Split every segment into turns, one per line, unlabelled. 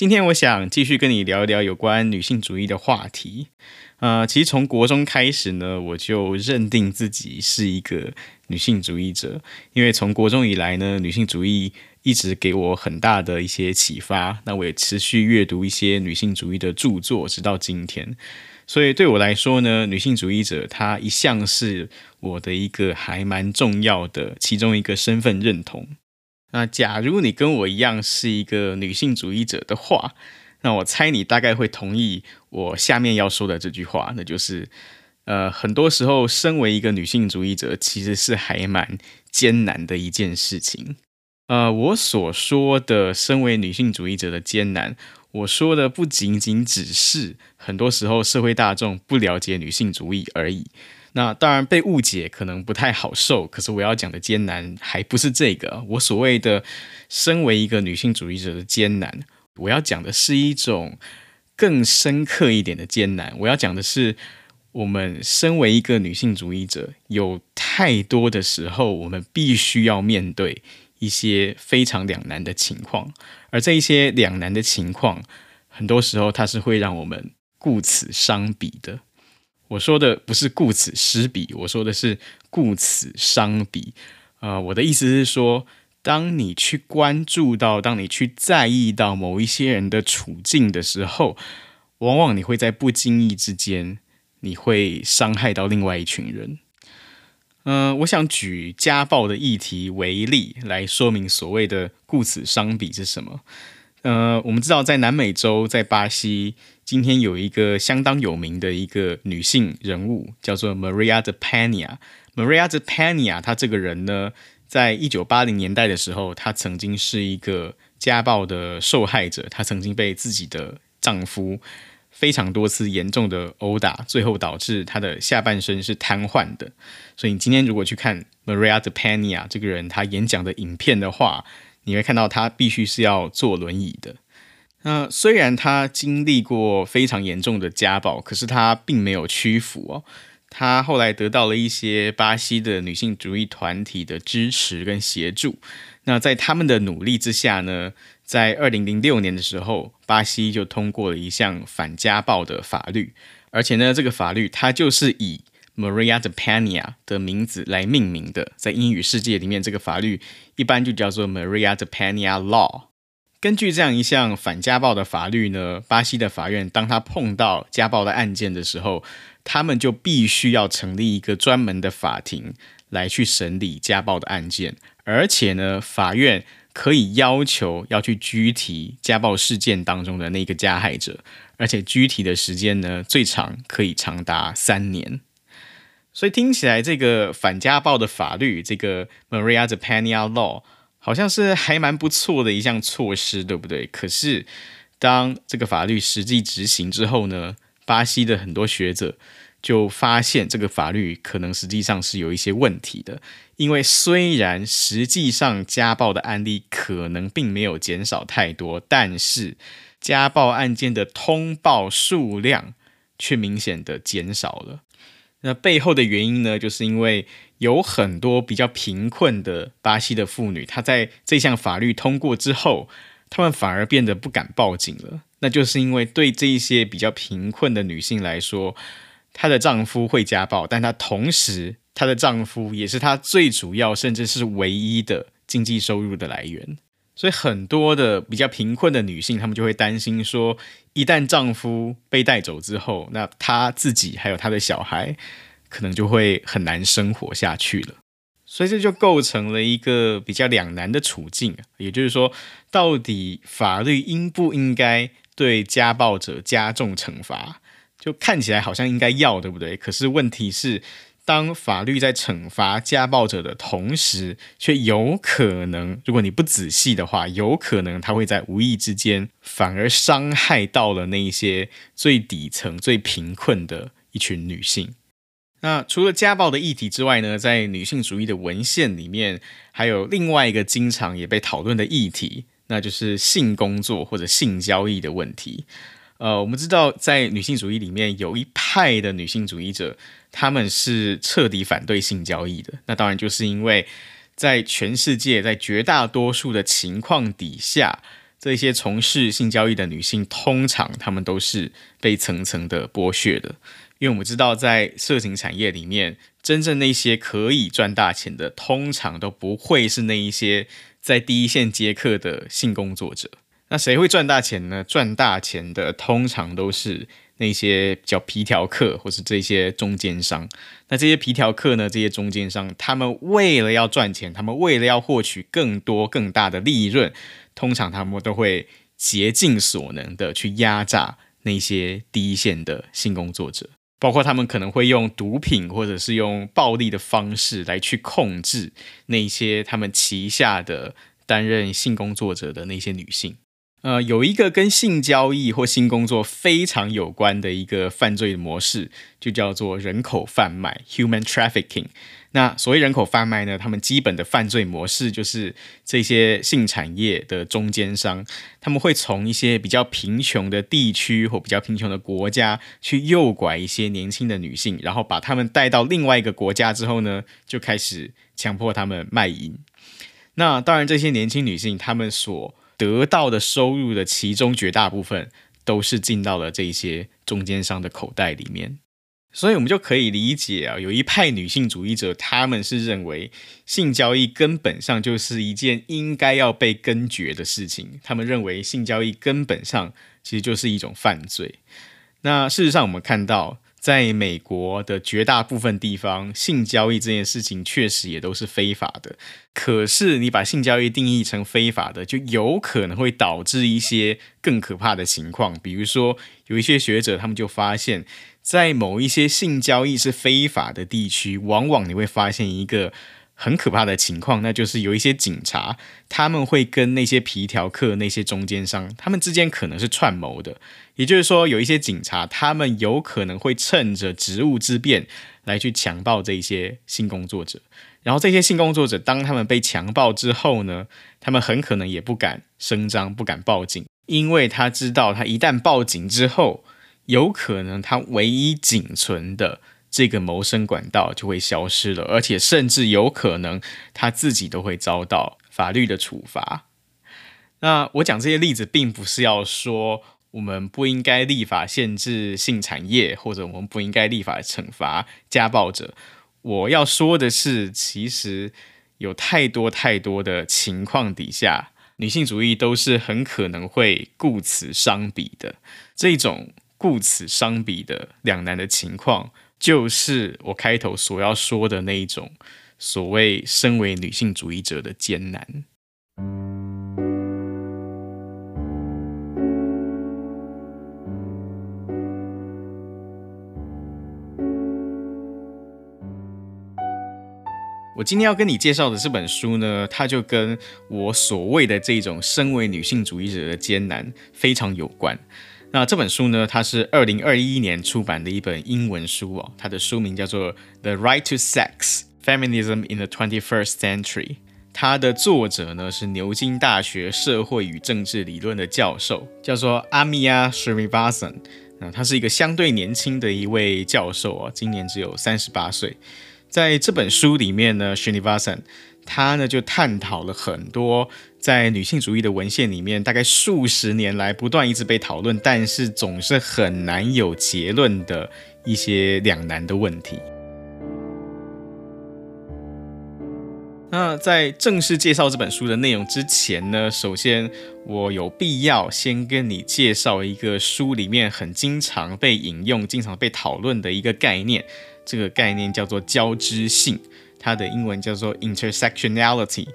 今天我想继续跟你聊一聊有关女性主义的话题。呃，其实从国中开始呢，我就认定自己是一个女性主义者，因为从国中以来呢，女性主义一直给我很大的一些启发。那我也持续阅读一些女性主义的著作，直到今天。所以对我来说呢，女性主义者她一向是我的一个还蛮重要的其中一个身份认同。那假如你跟我一样是一个女性主义者的话，那我猜你大概会同意我下面要说的这句话，那就是，呃，很多时候身为一个女性主义者，其实是还蛮艰难的一件事情。呃，我所说的身为女性主义者的艰难，我说的不仅仅只是很多时候社会大众不了解女性主义而已。那当然被误解可能不太好受，可是我要讲的艰难还不是这个。我所谓的身为一个女性主义者的艰难，我要讲的是一种更深刻一点的艰难。我要讲的是，我们身为一个女性主义者，有太多的时候，我们必须要面对一些非常两难的情况，而这一些两难的情况，很多时候它是会让我们顾此伤彼的。我说的不是顾此失彼，我说的是顾此伤彼。呃，我的意思是说，当你去关注到，当你去在意到某一些人的处境的时候，往往你会在不经意之间，你会伤害到另外一群人。嗯、我想举家暴的议题为例，来说明所谓的顾此伤彼是什么。呃，我们知道在南美洲，在巴西。今天有一个相当有名的一个女性人物，叫做 Maria de Pena。Maria de Pena，她这个人呢，在一九八零年代的时候，她曾经是一个家暴的受害者。她曾经被自己的丈夫非常多次严重的殴打，最后导致她的下半身是瘫痪的。所以你今天如果去看 Maria de Pena 这个人她演讲的影片的话，你会看到她必须是要坐轮椅的。那、虽然他经历过非常严重的家暴，可是他并没有屈服哦。他后来得到了一些巴西的女性主义团体的支持跟协助。那在他们的努力之下呢，在二零零六年的时候，巴西就通过了一项反家暴的法律，而且呢，这个法律它就是以 Maria de Pena 的名字来命名的。在英语世界里面，这个法律一般就叫做 Maria de Pena Law。根据这样一项反家暴的法律呢，巴西的法院当他碰到家暴的案件的时候，他们就必须要成立一个专门的法庭来去审理家暴的案件，而且呢，法院可以要求要去拘提家暴事件当中的那个加害者，而且拘提的时间呢，最长可以长达三年。所以听起来，这个反家暴的法律，这个 Maria de Pena Law。好像是还蛮不错的一项措施，对不对？可是当这个法律实际执行之后呢，巴西的很多学者就发现这个法律可能实际上是有一些问题的。因为虽然实际上家暴的案例可能并没有减少太多，但是家暴案件的通报数量却明显的减少了。那背后的原因呢，就是因为有很多比较贫困的巴西的妇女，她在这项法律通过之后，她们反而变得不敢报警了。那就是因为对这一些比较贫困的女性来说，她的丈夫会家暴，但她同时，她的丈夫也是她最主要甚至是唯一的经济收入的来源。所以很多的比较贫困的女性，她们就会担心说，一旦丈夫被带走之后，那她自己还有她的小孩，可能就会很难生活下去了。所以这就构成了一个比较两难的处境。也就是说，到底法律应不应该对家暴者加重惩罚？就看起来好像应该要，对不对？可是问题是。当法律在惩罚家暴者的同时，却有可能，如果你不仔细的话，有可能他会在无意之间反而伤害到了那一些最底层、最贫困的一群女性。那除了家暴的议题之外呢，在女性主义的文献里面，还有另外一个经常也被讨论的议题，那就是性工作或者性交易的问题。呃，我们知道在女性主义里面有一派的女性主义者，他们是彻底反对性交易的。那当然就是因为在全世界，在绝大多数的情况底下，这些从事性交易的女性，通常她们都是被层层的剥削的。因为我们知道，在色情产业里面，真正那些可以赚大钱的，通常都不会是那一些在第一线接客的性工作者。那谁会赚大钱呢？赚大钱的通常都是那些叫皮条客，或是这些中间商。那这些皮条客呢？这些中间商，他们为了要赚钱，他们为了要获取更多更大的利润，通常他们都会竭尽所能的去压榨那些第一线的性工作者。包括他们可能会用毒品或者是用暴力的方式来去控制那些他们旗下的担任性工作者的那些女性。呃，有一个跟性交易或性工作非常有关的一个犯罪模式，就叫做人口贩卖 （human trafficking）。那所谓人口贩卖呢，他们基本的犯罪模式就是这些性产业的中间商，他们会从一些比较贫穷的地区或比较贫穷的国家去诱拐一些年轻的女性，然后把她们带到另外一个国家之后呢，就开始强迫她们卖淫。那当然，这些年轻女性她们所得到的收入的其中绝大部分都是进到了这些中间商的口袋里面，所以我们就可以理解啊，有一派女性主义者，他们是认为性交易根本上就是一件应该要被根绝的事情，他们认为性交易根本上其实就是一种犯罪。那事实上，我们看到。在美国的绝大部分地方，性交易这件事情确实也都是非法的。可是，你把性交易定义成非法的，就有可能会导致一些更可怕的情况。比如说，有一些学者他们就发现，在某一些性交易是非法的地区，往往你会发现一个。很可怕的情况，那就是有一些警察，他们会跟那些皮条客、那些中间商，他们之间可能是串谋的。也就是说，有一些警察，他们有可能会趁着职务之便来去强暴这些性工作者。然后，这些性工作者当他们被强暴之后呢，他们很可能也不敢声张，不敢报警，因为他知道，他一旦报警之后，有可能他唯一仅存的。这个谋生管道就会消失了，而且甚至有可能他自己都会遭到法律的处罚。那我讲这些例子，并不是要说我们不应该立法限制性产业，或者我们不应该立法惩罚家暴者。我要说的是，其实有太多太多的情况底下，女性主义都是很可能会顾此伤彼的。这种顾此伤彼的两难的情况。就是我开头所要说的那一种所谓身为女性主义者的艰难。我今天要跟你介绍的这本书呢，它就跟我所谓的这种身为女性主义者的艰难非常有关。那这本书呢，它是二零二一年出版的一本英文书哦，它的书名叫做《The Right to Sex: Feminism in the Twenty-First Century》。它的作者呢是牛津大学社会与政治理论的教授，叫做 Amia Srinivasan。那他是一个相对年轻的一位教授哦，今年只有三十八岁。在这本书里面呢，Srinivasan 他呢就探讨了很多。在女性主义的文献里面，大概数十年来不断一直被讨论，但是总是很难有结论的一些两难的问题。那在正式介绍这本书的内容之前呢，首先我有必要先跟你介绍一个书里面很经常被引用、经常被讨论的一个概念，这个概念叫做交织性，它的英文叫做 intersectionality。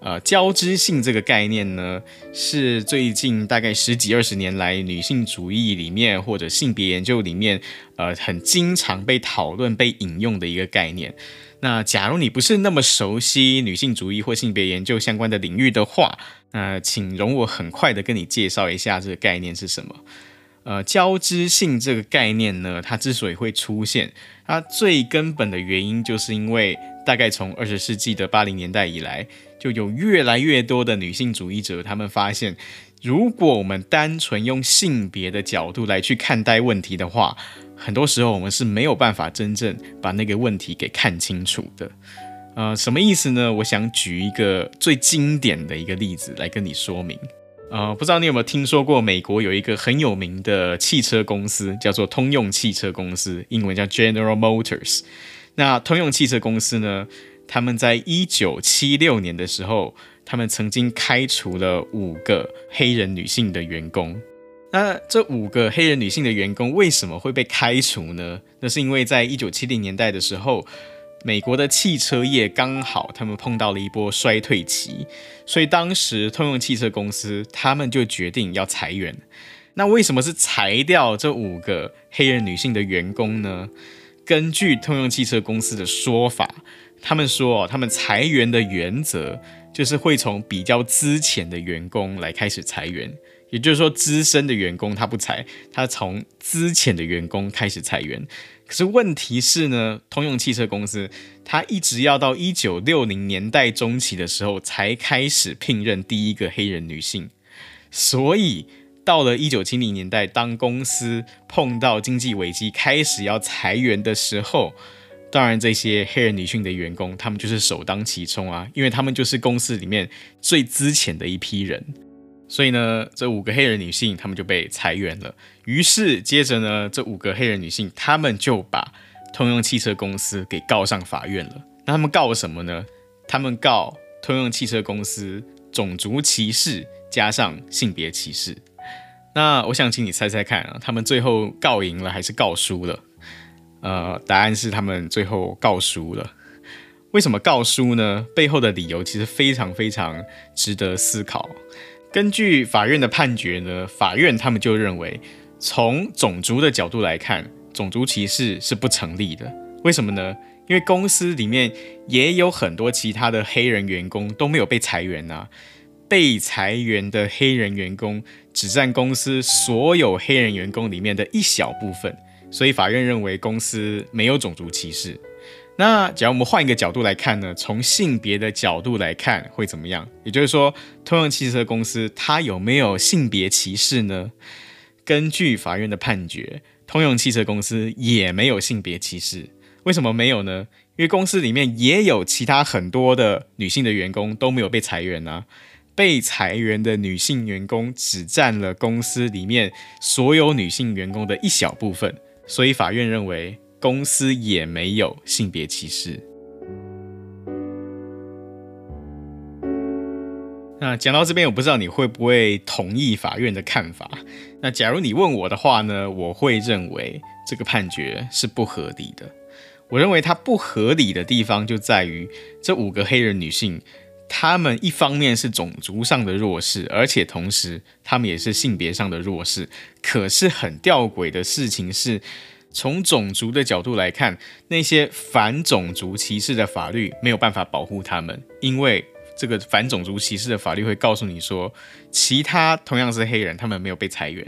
呃，交织性这个概念呢，是最近大概十几二十年来女性主义里面或者性别研究里面，呃，很经常被讨论、被引用的一个概念。那假如你不是那么熟悉女性主义或性别研究相关的领域的话，那请容我很快的跟你介绍一下这个概念是什么。呃，交织性这个概念呢，它之所以会出现，它最根本的原因就是因为大概从二十世纪的八零年代以来，就有越来越多的女性主义者，他们发现，如果我们单纯用性别的角度来去看待问题的话，很多时候我们是没有办法真正把那个问题给看清楚的。呃，什么意思呢？我想举一个最经典的一个例子来跟你说明。呃，不知道你有没有听说过，美国有一个很有名的汽车公司，叫做通用汽车公司，英文叫 General Motors。那通用汽车公司呢，他们在一九七六年的时候，他们曾经开除了五个黑人女性的员工。那这五个黑人女性的员工为什么会被开除呢？那是因为在一九七零年代的时候。美国的汽车业刚好他们碰到了一波衰退期，所以当时通用汽车公司他们就决定要裁员。那为什么是裁掉这五个黑人女性的员工呢？根据通用汽车公司的说法，他们说他们裁员的原则就是会从比较资浅的员工来开始裁员。也就是说，资深的员工他不裁，他从资浅的员工开始裁员。可是问题是呢，通用汽车公司他一直要到一九六零年代中期的时候才开始聘任第一个黑人女性。所以到了一九七零年代，当公司碰到经济危机，开始要裁员的时候，当然这些黑人女性的员工他们就是首当其冲啊，因为他们就是公司里面最资浅的一批人。所以呢，这五个黑人女性他们就被裁员了。于是接着呢，这五个黑人女性他们就把通用汽车公司给告上法院了。那他们告什么呢？他们告通用汽车公司种族歧视加上性别歧视。那我想请你猜猜看啊，他们最后告赢了还是告输了？呃，答案是他们最后告输了。为什么告输呢？背后的理由其实非常非常值得思考。根据法院的判决呢，法院他们就认为，从种族的角度来看，种族歧视是不成立的。为什么呢？因为公司里面也有很多其他的黑人员工都没有被裁员啊，被裁员的黑人员工只占公司所有黑人员工里面的一小部分，所以法院认为公司没有种族歧视。那假如我们换一个角度来看呢？从性别的角度来看会怎么样？也就是说，通用汽车公司它有没有性别歧视呢？根据法院的判决，通用汽车公司也没有性别歧视。为什么没有呢？因为公司里面也有其他很多的女性的员工都没有被裁员啊。被裁员的女性员工只占了公司里面所有女性员工的一小部分，所以法院认为。公司也没有性别歧视。那讲到这边，我不知道你会不会同意法院的看法。那假如你问我的话呢，我会认为这个判决是不合理的。我认为它不合理的地方就在于这五个黑人女性，她们一方面是种族上的弱势，而且同时她们也是性别上的弱势。可是很吊诡的事情是。从种族的角度来看，那些反种族歧视的法律没有办法保护她们，因为这个反种族歧视的法律会告诉你说，其他同样是黑人，他们没有被裁员，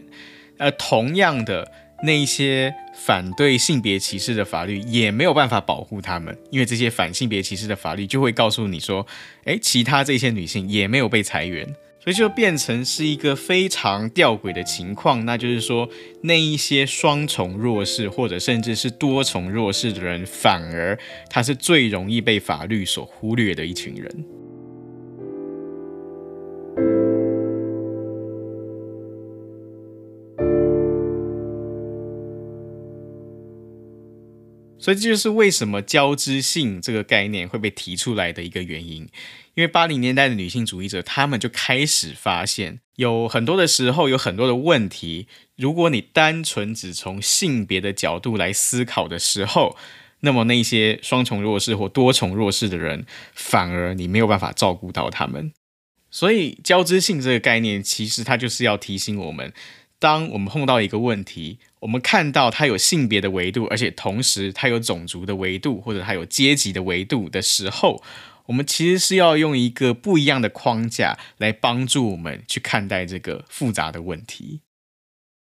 而同样的那一些反对性别歧视的法律也没有办法保护他们，因为这些反性别歧视的法律就会告诉你说，诶，其他这些女性也没有被裁员。所以就变成是一个非常吊诡的情况，那就是说，那一些双重弱势或者甚至是多重弱势的人，反而他是最容易被法律所忽略的一群人。所以这就是为什么交织性这个概念会被提出来的一个原因。因为八零年代的女性主义者，他们就开始发现，有很多的时候，有很多的问题，如果你单纯只从性别的角度来思考的时候，那么那些双重弱势或多重弱势的人，反而你没有办法照顾到他们。所以，交织性这个概念，其实它就是要提醒我们，当我们碰到一个问题，我们看到它有性别的维度，而且同时它有种族的维度，或者它有阶级的维度的时候，我们其实是要用一个不一样的框架来帮助我们去看待这个复杂的问题。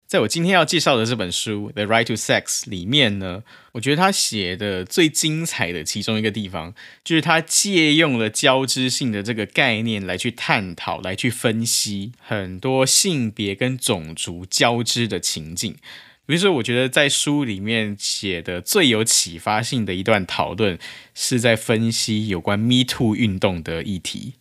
在我今天要介绍的这本书《The Right to Sex》里面呢，我觉得他写的最精彩的其中一个地方，就是他借用了交织性的这个概念来去探讨、来去分析很多性别跟种族交织的情境。比如说，我觉得在书里面写的最有启发性的一段讨论，是在分析有关 Me Too 运动的议题。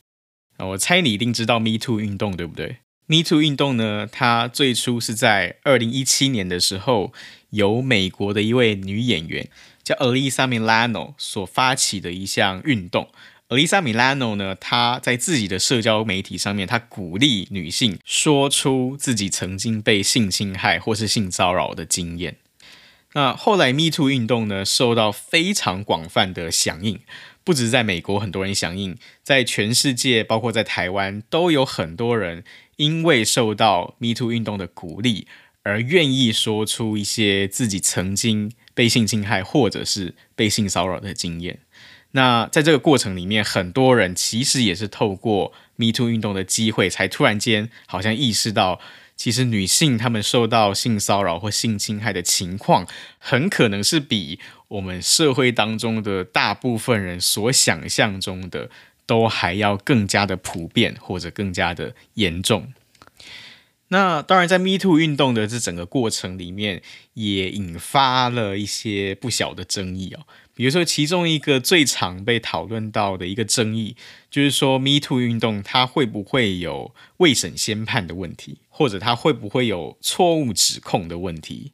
啊，我猜你一定知道 Me Too 运动，对不对？Me Too 运动呢，它最初是在二零一七年的时候，由美国的一位女演员叫 Alyssa Milano 所发起的一项运动。Alyssa Milano 呢，她在自己的社交媒体上面，她鼓励女性说出自己曾经被性侵害或是性骚扰的经验。那后来 Me Too 运动呢，受到非常广泛的响应。不止在美国，很多人响应，在全世界，包括在台湾，都有很多人因为受到 Me Too 运动的鼓励，而愿意说出一些自己曾经被性侵害或者是被性骚扰的经验。那在这个过程里面，很多人其实也是透过 Me Too 运动的机会，才突然间好像意识到。其实女性她们受到性骚扰或性侵害的情况，很可能是比我们社会当中的大部分人所想象中的都还要更加的普遍，或者更加的严重。那当然，在 Me Too 运动的这整个过程里面，也引发了一些不小的争议哦。比如说，其中一个最常被讨论到的一个争议，就是说 Me Too 运动它会不会有未审先判的问题，或者它会不会有错误指控的问题？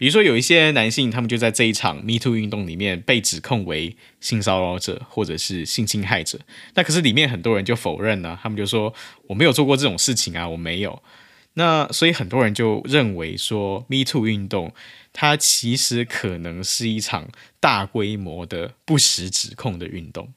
比如说，有一些男性，他们就在这一场 Me Too 运动里面被指控为性骚扰者或者是性侵害者，那可是里面很多人就否认呢，他们就说我没有做过这种事情啊，我没有。那所以很多人就认为说，Me Too 运动它其实可能是一场大规模的不实指控的运动。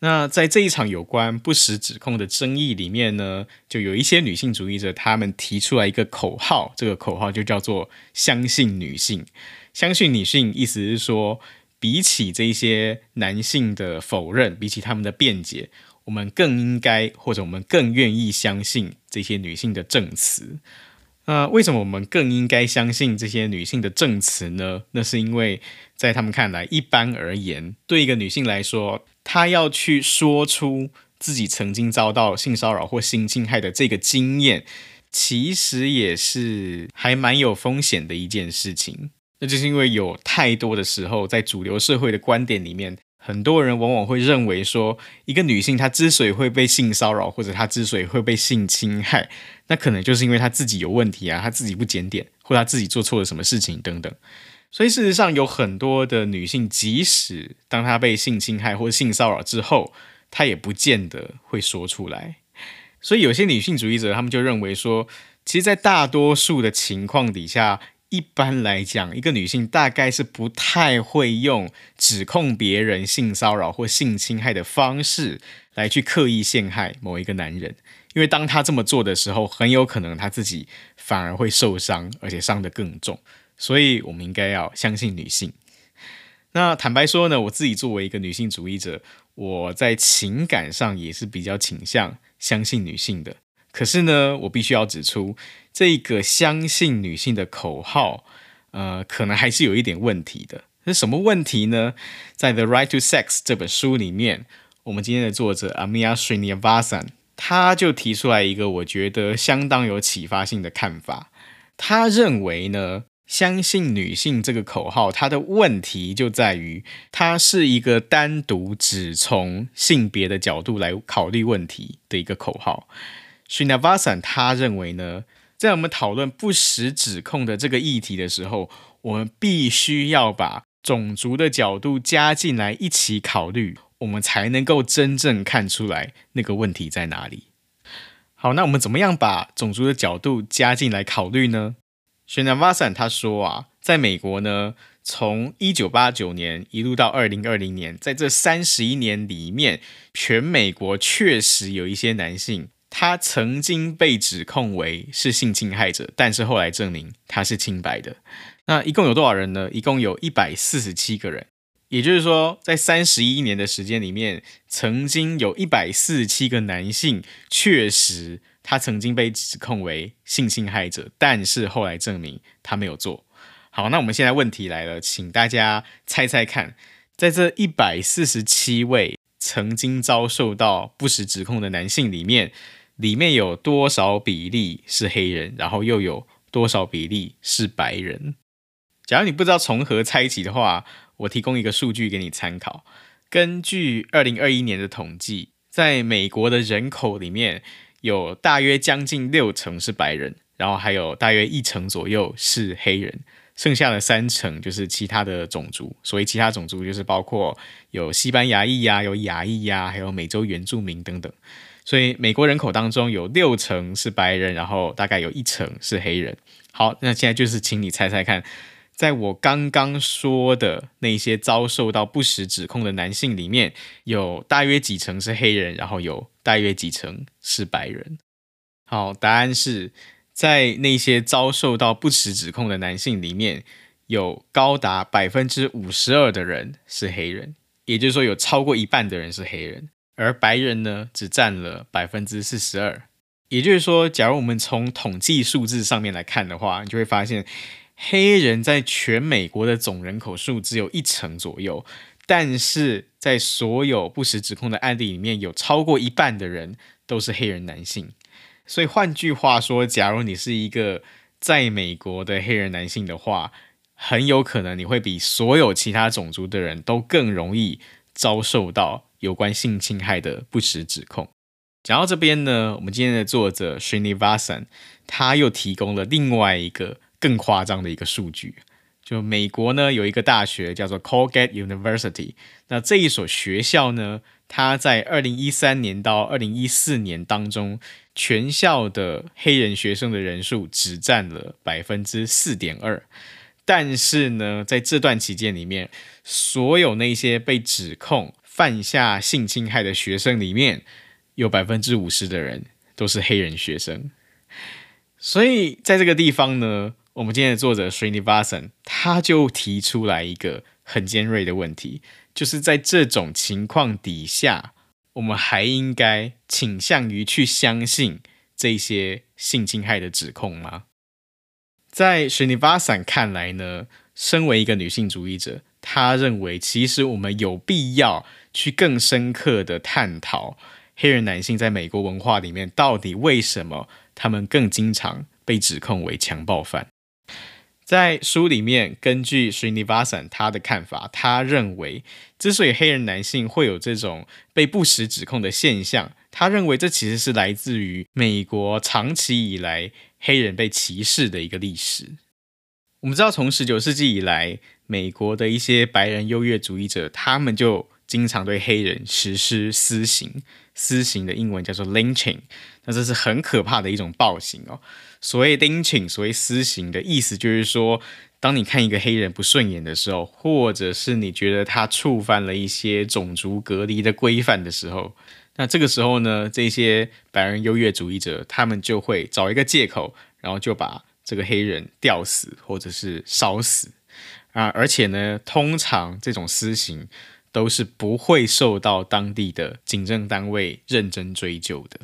那在这一场有关不实指控的争议里面呢，就有一些女性主义者，他们提出来一个口号，这个口号就叫做“相信女性”。相信女性意思是说，比起这些男性的否认，比起他们的辩解。我们更应该，或者我们更愿意相信这些女性的证词。那为什么我们更应该相信这些女性的证词呢？那是因为在他们看来，一般而言，对一个女性来说，她要去说出自己曾经遭到性骚扰或性侵害的这个经验，其实也是还蛮有风险的一件事情。那就是因为有太多的时候，在主流社会的观点里面。很多人往往会认为说，一个女性她之所以会被性骚扰，或者她之所以会被性侵害，那可能就是因为她自己有问题啊，她自己不检点，或她自己做错了什么事情等等。所以事实上，有很多的女性，即使当她被性侵害或性骚扰之后，她也不见得会说出来。所以有些女性主义者，他们就认为说，其实，在大多数的情况底下。一般来讲，一个女性大概是不太会用指控别人性骚扰或性侵害的方式来去刻意陷害某一个男人，因为当她这么做的时候，很有可能她自己反而会受伤，而且伤得更重。所以，我们应该要相信女性。那坦白说呢，我自己作为一个女性主义者，我在情感上也是比较倾向相信女性的。可是呢，我必须要指出，这个相信女性的口号，呃，可能还是有一点问题的。是什么问题呢？在《The Right to Sex》这本书里面，我们今天的作者 Amia Srinivasan，他就提出来一个我觉得相当有启发性的看法。他认为呢，相信女性这个口号，它的问题就在于，它是一个单独只从性别的角度来考虑问题的一个口号。Srinivasan 他认为呢，在我们讨论不实指控的这个议题的时候，我们必须要把种族的角度加进来一起考虑，我们才能够真正看出来那个问题在哪里。好，那我们怎么样把种族的角度加进来考虑呢？Srinivasan 他说啊，在美国呢，从一九八九年一路到二零二零年，在这三十一年里面，全美国确实有一些男性。他曾经被指控为是性侵害者，但是后来证明他是清白的。那一共有多少人呢？一共有一百四十七个人。也就是说，在三十一年的时间里面，曾经有一百四十七个男性确实他曾经被指控为性侵害者，但是后来证明他没有做。好，那我们现在问题来了，请大家猜猜看，在这一百四十七位曾经遭受到不实指控的男性里面，里面有多少比例是黑人，然后又有多少比例是白人？假如你不知道从何猜起的话，我提供一个数据给你参考。根据二零二一年的统计，在美国的人口里面，有大约将近六成是白人，然后还有大约一成左右是黑人。剩下的三成就是其他的种族，所以其他种族就是包括有西班牙裔呀、有亚裔呀、还有美洲原住民等等。所以美国人口当中有六成是白人，然后大概有一成是黑人。好，那现在就是请你猜猜看，在我刚刚说的那些遭受到不实指控的男性里面，有大约几成是黑人，然后有大约几成是白人。好，答案是。在那些遭受到不实指控的男性里面，有高达百分之五十二的人是黑人，也就是说有超过一半的人是黑人，而白人呢，只占了百分之四十二。也就是说，假如我们从统计数字上面来看的话，你就会发现，黑人在全美国的总人口数只有一成左右，但是在所有不实指控的案例里面，有超过一半的人都是黑人男性。所以换句话说，假如你是一个在美国的黑人男性的话，很有可能你会比所有其他种族的人都更容易遭受到有关性侵害的不实指控。讲到这边呢，我们今天的作者 Srinivasan 他又提供了另外一个更夸张的一个数据。就美国呢，有一个大学叫做 Colgate University，那这一所学校呢，它在二零一三年到二零一四年当中，全校的黑人学生的人数只占了百分之四点二，但是呢，在这段期间里面，所有那些被指控犯下性侵害的学生里面，有百分之五十的人都是黑人学生，所以在这个地方呢。我们今天的作者 Srinivasan 他就提出来一个很尖锐的问题，就是在这种情况底下，我们还应该倾向于去相信这些性侵害的指控吗？在 Srinivasan 看来呢，身为一个女性主义者，他认为其实我们有必要去更深刻的探讨黑人男性在美国文化里面到底为什么他们更经常被指控为强暴犯。在书里面，根据 Srinivasan 他的看法，他认为之所以黑人男性会有这种被不实指控的现象，他认为这其实是来自于美国长期以来黑人被歧视的一个历史。我们知道，从十九世纪以来，美国的一些白人优越主义者，他们就经常对黑人实施私刑。私刑的英文叫做 lynching，那这是很可怕的一种暴行哦。所谓 lynching，所谓私刑的意思就是说，当你看一个黑人不顺眼的时候，或者是你觉得他触犯了一些种族隔离的规范的时候，那这个时候呢，这些白人优越主义者他们就会找一个借口，然后就把这个黑人吊死或者是烧死啊，而且呢，通常这种私刑都是不会受到当地的警政单位认真追究的。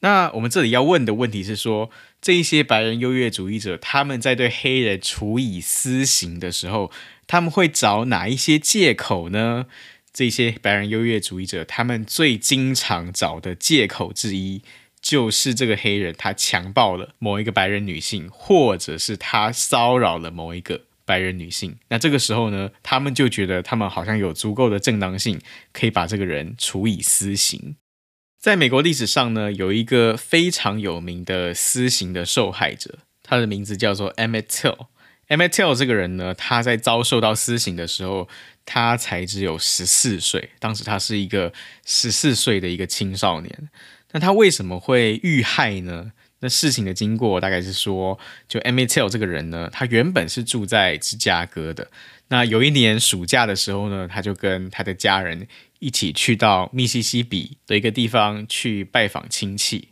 那我们这里要问的问题是说，这一些白人优越主义者，他们在对黑人处以私刑的时候，他们会找哪一些借口呢？这些白人优越主义者，他们最经常找的借口之一，就是这个黑人他强暴了某一个白人女性，或者是他骚扰了某一个白人女性。那这个时候呢，他们就觉得他们好像有足够的正当性，可以把这个人处以私刑。在美国历史上呢，有一个非常有名的私刑的受害者，他的名字叫做 Emmett Till。Emmett Till 这个人呢，他在遭受到私刑的时候，他才只有十四岁，当时他是一个十四岁的一个青少年。那他为什么会遇害呢？那事情的经过大概是说，就 Emmett Till 这个人呢，他原本是住在芝加哥的。那有一年暑假的时候呢，他就跟他的家人一起去到密西西比的一个地方去拜访亲戚。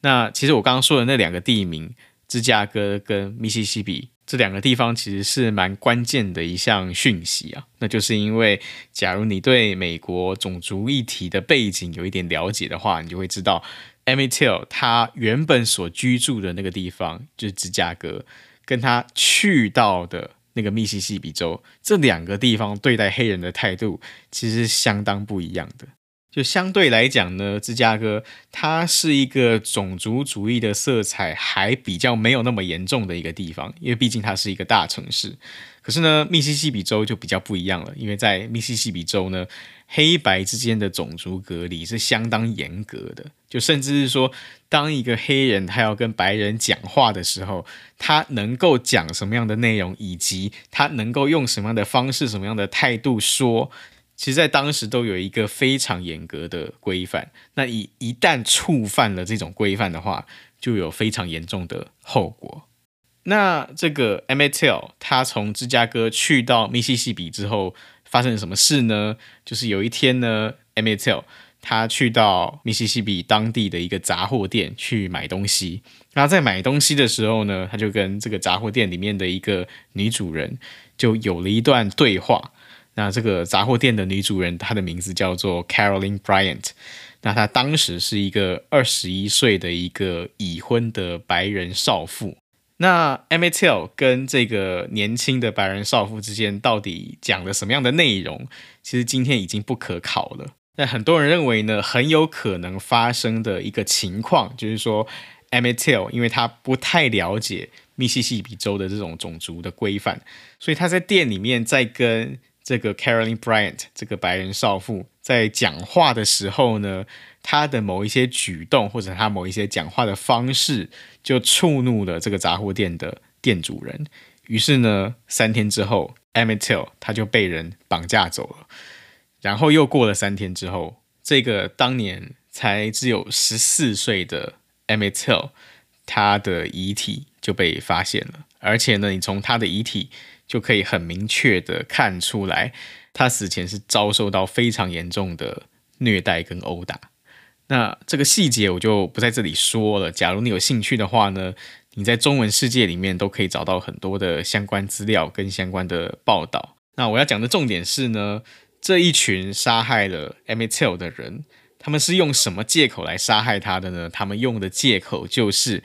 那其实我刚刚说的那两个地名，芝加哥跟密西西比这两个地方，其实是蛮关键的一项讯息啊。那就是因为，假如你对美国种族议题的背景有一点了解的话，你就会知道，Emmett Till 他原本所居住的那个地方，就是芝加哥，跟他去到的那个密西西比州，这两个地方对待黑人的态度其实相当不一样的。就相对来讲呢，芝加哥它是一个种族主义的色彩还比较没有那么严重的一个地方，因为毕竟它是一个大城市。可是呢，密西西比州就比较不一样了，因为在密西西比州呢，黑白之间的种族隔离是相当严格的，就甚至是说，当一个黑人他要跟白人讲话的时候，他能够讲什么样的内容，以及他能够用什么样的方式、什么样的态度说。其实，在当时都有一个非常严格的规范。那一一旦触犯了这种规范的话，就有非常严重的后果。那这个 M. A. t l 他从芝加哥去到密西西比之后，发生了什么事呢？就是有一天呢，Motel 他去到密西西比当地的一个杂货店去买东西。那在买东西的时候呢，他就跟这个杂货店里面的一个女主人就有了一段对话。那这个杂货店的女主人，她的名字叫做 Caroline Bryant。那她当时是一个二十一岁的一个已婚的白人少妇。那 Emmett Till 跟这个年轻的白人少妇之间到底讲了什么样的内容？其实今天已经不可考了。但很多人认为呢，很有可能发生的一个情况，就是说 Emmett Till 因为他不太了解密西西比州的这种种族的规范，所以他在店里面在跟这个 Caroline Bryant 这个白人少妇在讲话的时候呢，他的某一些举动或者他某一些讲话的方式，就触怒了这个杂货店的店主人。于是呢，三天之后，Emmett Till 他就被人绑架走了。然后又过了三天之后，这个当年才只有十四岁的 Emmett Till 他的遗体就被发现了。而且呢，你从他的遗体。就可以很明确的看出来，他死前是遭受到非常严重的虐待跟殴打。那这个细节我就不在这里说了。假如你有兴趣的话呢，你在中文世界里面都可以找到很多的相关资料跟相关的报道。那我要讲的重点是呢，这一群杀害了 Emma Tell 的人，他们是用什么借口来杀害他的呢？他们用的借口就是。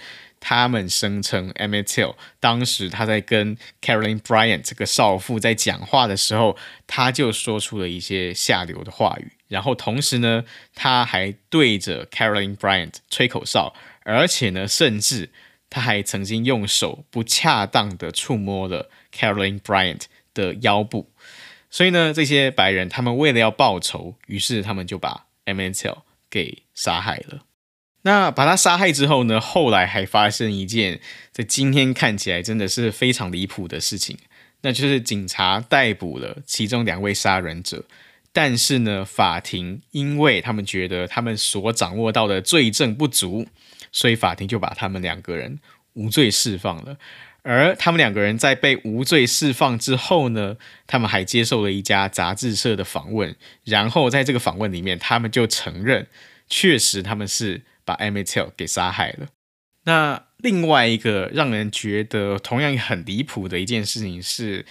他们声称，Emmett Till 当时他在跟 Caroline Bryant 这个少妇在讲话的时候，他就说出了一些下流的话语，然后同时呢，他还对着 Caroline Bryant 吹口哨，而且呢，甚至他还曾经用手不恰当的触摸了 Caroline Bryant 的腰部。所以呢，这些白人他们为了要报仇，于是他们就把 Emmett Till 给杀害了。那把他杀害之后呢？后来还发生一件在今天看起来真的是非常离谱的事情，那就是警察逮捕了其中两位杀人者，但是呢，法庭因为他们觉得他们所掌握到的罪证不足，所以法庭就把他们两个人无罪释放了。而他们两个人在被无罪释放之后呢，他们还接受了一家杂志社的访问，然后在这个访问里面，他们就承认，确实他们是。把 Emmett Till 给杀害了。那另外一个让人觉得同样很离谱的一件事情是，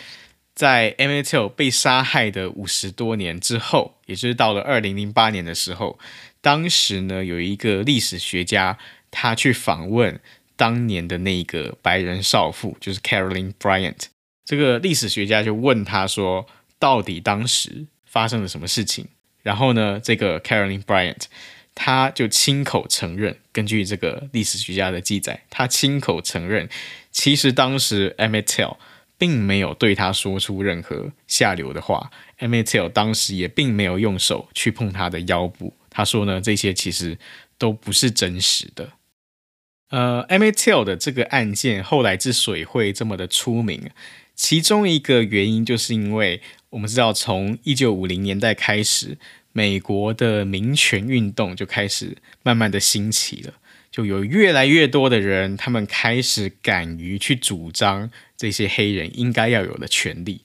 在 Emmett Till 被杀害的五十多年之后，也就是到了二零零八年的时候，当时呢有一个历史学家，他去访问当年的那个白人少妇，就是 Caroline Bryant。这个历史学家就问他说，到底当时发生了什么事情？然后呢，这个 Caroline Bryant。他就亲口承认，根据这个历史学家的记载，他亲口承认，其实当时 Emmett Till 并没有对他说出任何下流的话，Emmett Till 当时也并没有用手去碰他的腰部。他说呢，这些其实都不是真实的。呃，Emmett Till 的这个案件后来之所以会这么的出名，其中一个原因就是因为我们知道，从一九五零年代开始。美国的民权运动就开始慢慢的兴起了，就有越来越多的人，他们开始敢于去主张这些黑人应该要有的权利。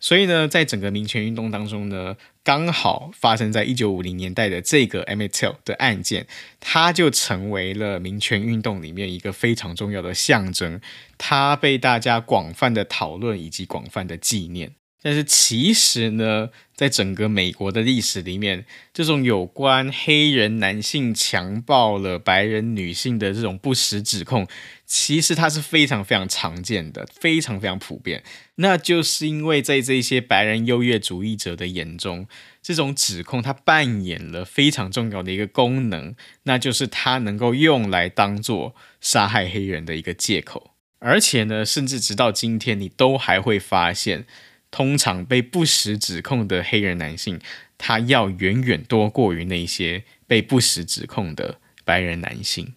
所以呢，在整个民权运动当中呢，刚好发生在一九五零年代的这个 Emmett Till 的案件，它就成为了民权运动里面一个非常重要的象征，它被大家广泛的讨论以及广泛的纪念。但是其实呢，在整个美国的历史里面，这种有关黑人男性强暴了白人女性的这种不实指控，其实它是非常非常常见的，非常非常普遍。那就是因为在这些白人优越主义者的眼中，这种指控它扮演了非常重要的一个功能，那就是它能够用来当做杀害黑人的一个借口。而且呢，甚至直到今天，你都还会发现。通常被不实指控的黑人男性，他要远远多过于那些被不实指控的白人男性。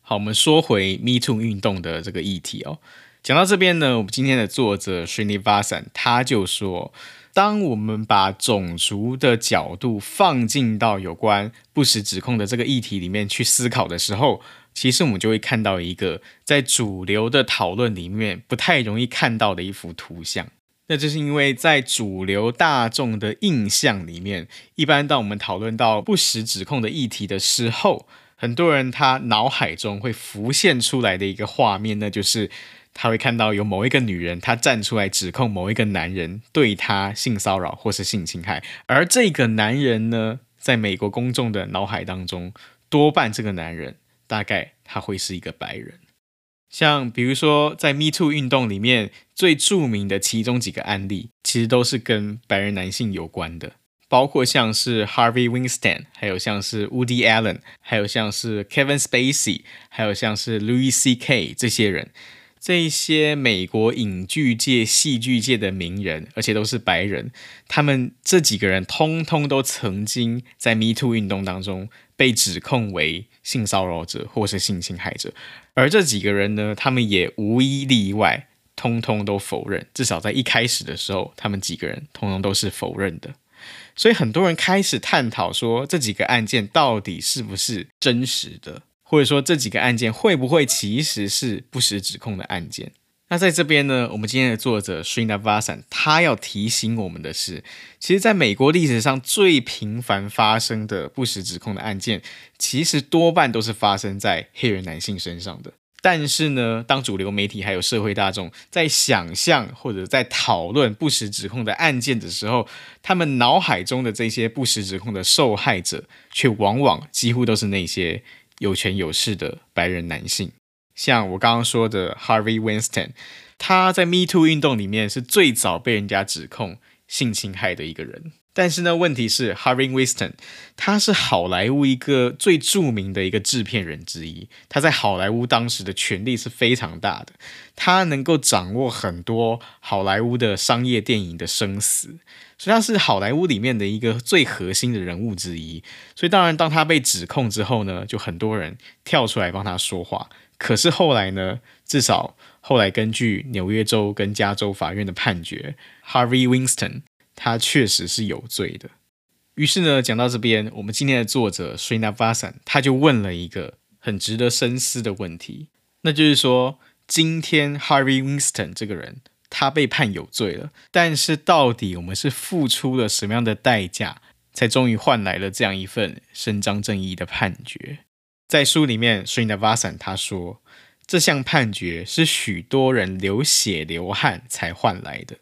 好，我们说回 Me Too 运动的这个议题哦。讲到这边呢，我们今天的作者 Srinivasan 他就说，当我们把种族的角度放进到有关不实指控的这个议题里面去思考的时候，其实我们就会看到一个在主流的讨论里面不太容易看到的一幅图像。那就是因为在主流大众的印象里面，一般当我们讨论到不实指控的议题的时候，很多人他脑海中会浮现出来的一个画面，那就是他会看到有某一个女人，她站出来指控某一个男人对她性骚扰或是性侵害，而这个男人呢，在美国公众的脑海当中，多半这个男人大概他会是一个白人。像比如说，在 Me Too 运动里面最著名的其中几个案例，其实都是跟白人男性有关的，包括像是 Harvey Weinstein，还有像是 Woody Allen，还有像是 Kevin Spacey，还有像是 Louis C.K. 这些人，这些美国影剧界、戏剧界的名人，而且都是白人，他们这几个人通通都曾经在 Me Too 运动当中被指控为性骚扰者或是性侵害者。而这几个人呢，他们也无一例外，通通都否认。至少在一开始的时候，他们几个人通通都是否认的。所以很多人开始探讨说，这几个案件到底是不是真实的，或者说这几个案件会不会其实是不实指控的案件。那在这边呢，我们今天的作者 Srinivasan 他要提醒我们的是，其实在美国历史上最频繁发生的不实指控的案件，其实多半都是发生在黑人男性身上的。但是呢，当主流媒体还有社会大众在想象或者在讨论不实指控的案件的时候，他们脑海中的这些不实指控的受害者，却往往几乎都是那些有权有势的白人男性。像我刚刚说的 Harvey Weinstein，他在 Me Too 运动里面是最早被人家指控性侵害的一个人。但是呢，问题是 Harvey Weinstein 他是好莱坞一个最著名的一个制片人之一，他在好莱坞当时的权力是非常大的，他能够掌握很多好莱坞的商业电影的生死，所以他是好莱坞里面的一个最核心的人物之一。所以当然，当他被指控之后呢，就很多人跳出来帮他说话。可是后来呢，至少后来根据纽约州跟加州法院的判决，Harvey Weinstein 他确实是有罪的。于是呢，讲到这边，我们今天的作者 Srinivasan 他就问了一个很值得深思的问题，那就是说，今天 Harvey Weinstein 这个人他被判有罪了，但是到底我们是付出了什么样的代价，才终于换来了这样一份伸张正义的判决？在书里面，Srinivasan 他说，这项判决是许多人流血流汗才换来的，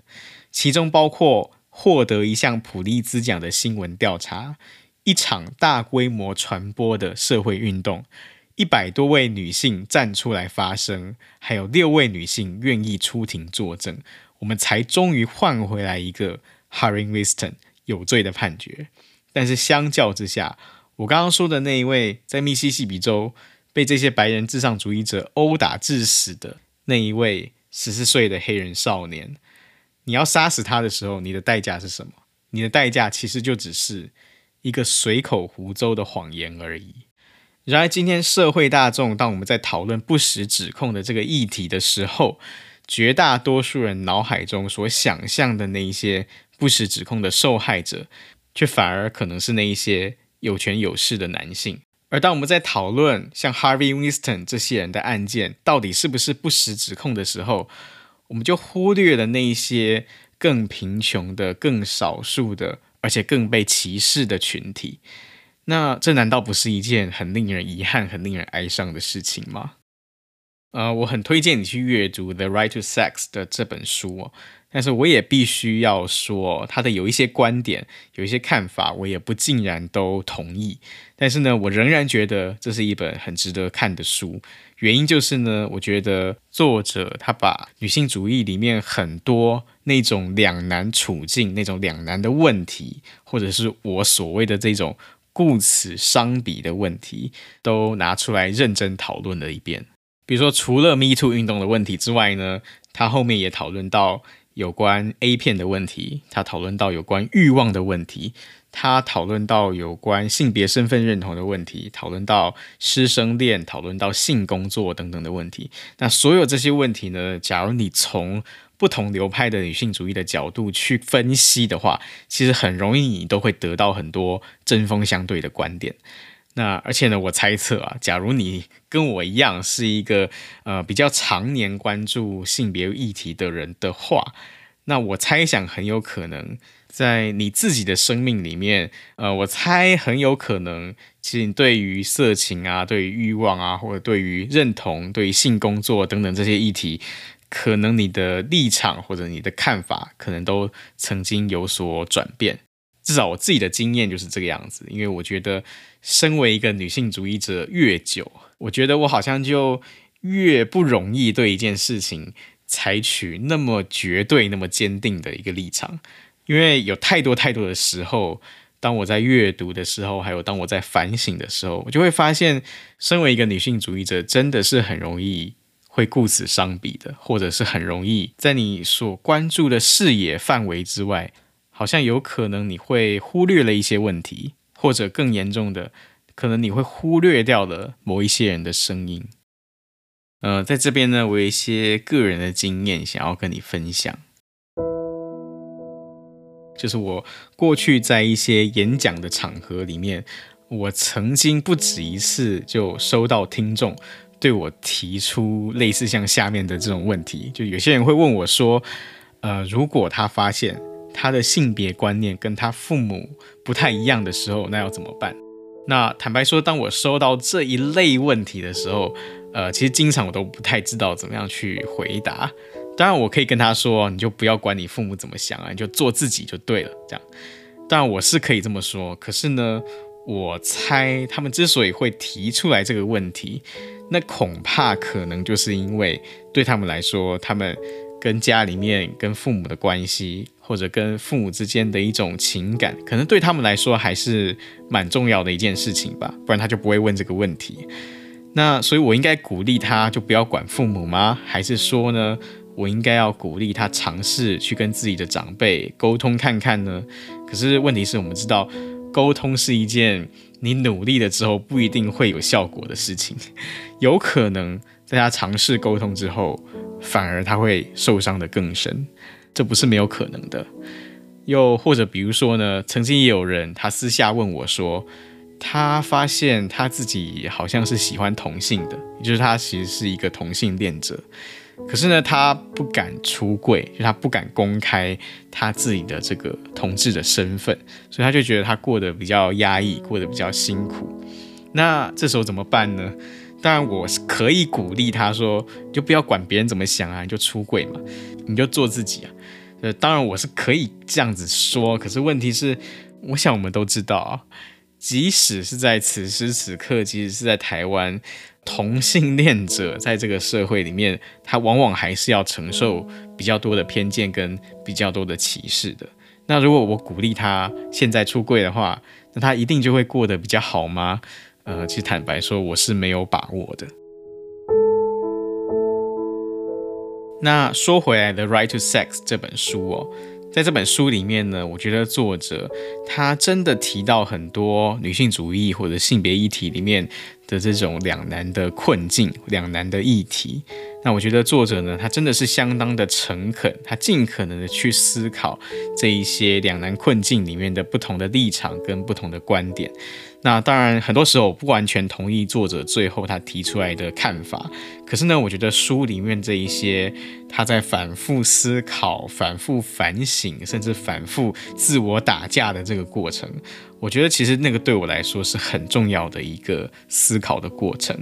其中包括获得一项普利兹奖的新闻调查，一场大规模传播的社会运动，一百多位女性站出来发声，还有六位女性愿意出庭作证，我们才终于换回来一个 Harry Winston 有罪的判决。但是相较之下，我刚刚说的那一位在密西西比州被这些白人至上主义者殴打致死的那一位十四岁的黑人少年，你要杀死他的时候，你的代价是什么？你的代价其实就只是一个随口胡诌的谎言而已。然而，今天社会大众当我们在讨论不实指控的这个议题的时候，绝大多数人脑海中所想象的那一些不实指控的受害者，却反而可能是那一些。有权有势的男性，而当我们在讨论像 Harvey Weinstein 这些人的案件到底是不是不实指控的时候，我们就忽略了那一些更贫穷的、更少数的，而且更被歧视的群体。那这难道不是一件很令人遗憾、很令人哀伤的事情吗？呃，我很推荐你去阅读《The Right to Sex》的这本书哦。但是我也必须要说，他的有一些观点、有一些看法，我也不尽然都同意。但是呢，我仍然觉得这是一本很值得看的书。原因就是呢，我觉得作者他把女性主义里面很多那种两难处境、那种两难的问题，或者是我所谓的这种顾此伤彼的问题，都拿出来认真讨论了一遍。比如说，除了 Me Too 运动的问题之外呢，他后面也讨论到有关 A 片的问题，他讨论到有关欲望的问题，他讨论到有关性别身份认同的问题，讨论到师生恋，讨论到性工作等等的问题。那所有这些问题呢，假如你从不同流派的女性主义的角度去分析的话，其实很容易你都会得到很多针锋相对的观点。那而且呢，我猜测啊，假如你跟我一样是一个呃比较常年关注性别议题的人的话，那我猜想很有可能在你自己的生命里面，呃，我猜很有可能，其实你对于色情啊、对于欲望啊，或者对于认同、对于性工作等等这些议题，可能你的立场或者你的看法，可能都曾经有所转变。至少我自己的经验就是这个样子，因为我觉得身为一个女性主义者越久，我觉得我好像就越不容易对一件事情采取那么绝对、那么坚定的一个立场，因为有太多太多的时候，当我在阅读的时候，还有当我在反省的时候，我就会发现，身为一个女性主义者，真的是很容易会顾此伤彼的，或者是很容易在你所关注的视野范围之外。好像有可能你会忽略了一些问题，或者更严重的，可能你会忽略掉了某一些人的声音。呃，在这边呢，我有一些个人的经验想要跟你分享，就是我过去在一些演讲的场合里面，我曾经不止一次就收到听众对我提出类似像下面的这种问题，就有些人会问我说，呃，如果他发现他的性别观念跟他父母不太一样的时候，那要怎么办？那坦白说，当我收到这一类问题的时候，呃，其实经常我都不太知道怎么样去回答。当然，我可以跟他说，你就不要管你父母怎么想啊，你就做自己就对了。这样，当然我是可以这么说。可是呢，我猜他们之所以会提出来这个问题，那恐怕可能就是因为对他们来说，他们。跟家里面、跟父母的关系，或者跟父母之间的一种情感，可能对他们来说还是蛮重要的一件事情吧，不然他就不会问这个问题。那所以，我应该鼓励他就不要管父母吗？还是说呢，我应该要鼓励他尝试去跟自己的长辈沟通看看呢？可是问题是我们知道，沟通是一件你努力了之后不一定会有效果的事情，有可能在他尝试沟通之后。反而他会受伤得更深，这不是没有可能的。又或者比如说呢，曾经也有人他私下问我说，他发现他自己好像是喜欢同性的，也就是他其实是一个同性恋者，可是呢，他不敢出柜，就他不敢公开他自己的这个同志的身份，所以他就觉得他过得比较压抑，过得比较辛苦。那这时候怎么办呢？当然，我是可以鼓励他说，就不要管别人怎么想啊，你就出柜嘛，你就做自己啊。呃，当然我是可以这样子说，可是问题是，我想我们都知道啊，即使是在此时此刻，即使是在台湾，同性恋者在这个社会里面，他往往还是要承受比较多的偏见跟比较多的歧视的。那如果我鼓励他现在出柜的话，那他一定就会过得比较好吗？呃，其实坦白说，我是没有把握的。那说回来，《The Right to Sex》这本书哦，在这本书里面呢，我觉得作者他真的提到很多女性主义或者性别议题里面的这种两难的困境、两难的议题。那我觉得作者呢，他真的是相当的诚恳，他尽可能的去思考这一些两难困境里面的不同的立场跟不同的观点。那当然，很多时候我不完全同意作者最后他提出来的看法。可是呢，我觉得书里面这一些他在反复思考、反复反省，甚至反复自我打架的这个过程，我觉得其实那个对我来说是很重要的一个思考的过程。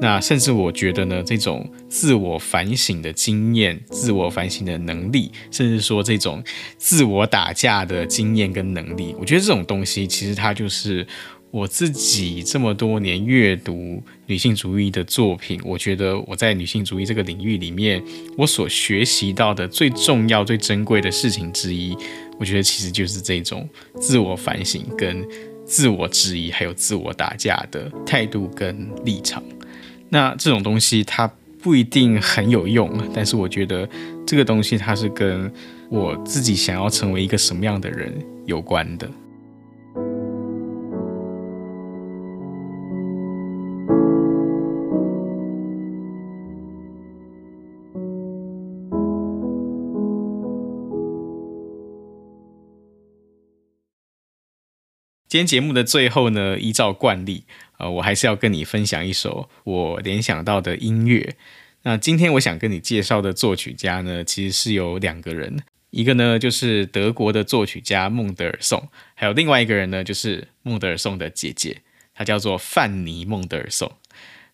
那甚至我觉得呢，这种自我反省的经验、自我反省的能力，甚至说这种自我打架的经验跟能力，我觉得这种东西其实它就是我自己这么多年阅读女性主义的作品，我觉得我在女性主义这个领域里面，我所学习到的最重要、最珍贵的事情之一，我觉得其实就是这种自我反省、跟自我质疑，还有自我打架的态度跟立场。那这种东西它不一定很有用，但是我觉得这个东西它是跟我自己想要成为一个什么样的人有关的。今天节目的最后呢，依照惯例，呃，我还是要跟你分享一首我联想到的音乐。那今天我想跟你介绍的作曲家呢，其实是有两个人，一个呢就是德国的作曲家孟德尔颂，还有另外一个人呢就是孟德尔颂的姐姐，她叫做范妮孟德尔颂。